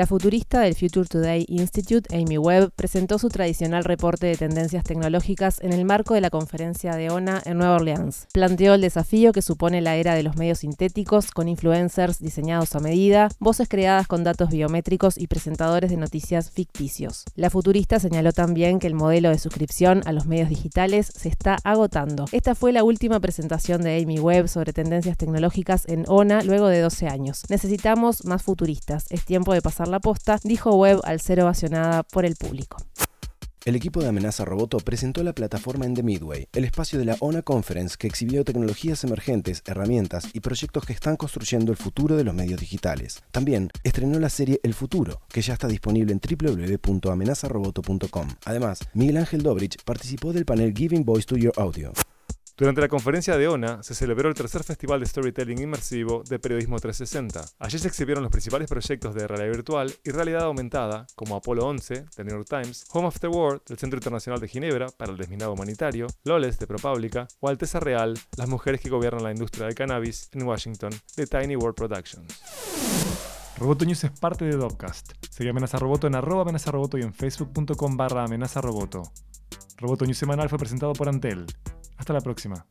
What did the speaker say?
La futurista del Future Today Institute, Amy Webb, presentó su tradicional reporte de tendencias tecnológicas en el marco de la conferencia de ONA en Nueva Orleans. Planteó el desafío que supone la era de los medios sintéticos, con influencers diseñados a medida, voces creadas con datos biométricos y presentadores de noticias ficticios. La futurista señaló también que el modelo de suscripción a los medios digitales se está agotando. Esta fue la última presentación de Amy Webb sobre tendencias tecnológicas en ONA luego de 12 años. Necesitamos más futuristas. Es tiempo de pasar la posta, dijo Webb al ser ovacionada por el público. El equipo de Amenaza Roboto presentó la plataforma en The Midway, el espacio de la ONA Conference que exhibió tecnologías emergentes, herramientas y proyectos que están construyendo el futuro de los medios digitales. También estrenó la serie El Futuro, que ya está disponible en www.amenazaroboto.com. Además, Miguel Ángel Dobrich participó del panel Giving Voice to Your Audio. Durante la conferencia de ONA se celebró el tercer Festival de Storytelling Inmersivo de Periodismo 360. Allí se exhibieron los principales proyectos de realidad virtual y realidad aumentada, como Apolo 11, de New York Times, Home of the World, del Centro Internacional de Ginebra para el Desminado Humanitario, Loles, de ProPublica, o Alteza Real, las mujeres que gobiernan la industria del cannabis en Washington, de Tiny World Productions. Roboto News es parte de Dopcast. Sigue Amenaza Roboto en arroba amenaza roboto y en facebook.com barra amenaza roboto. Roboto News semanal fue presentado por Antel. Hasta la próxima.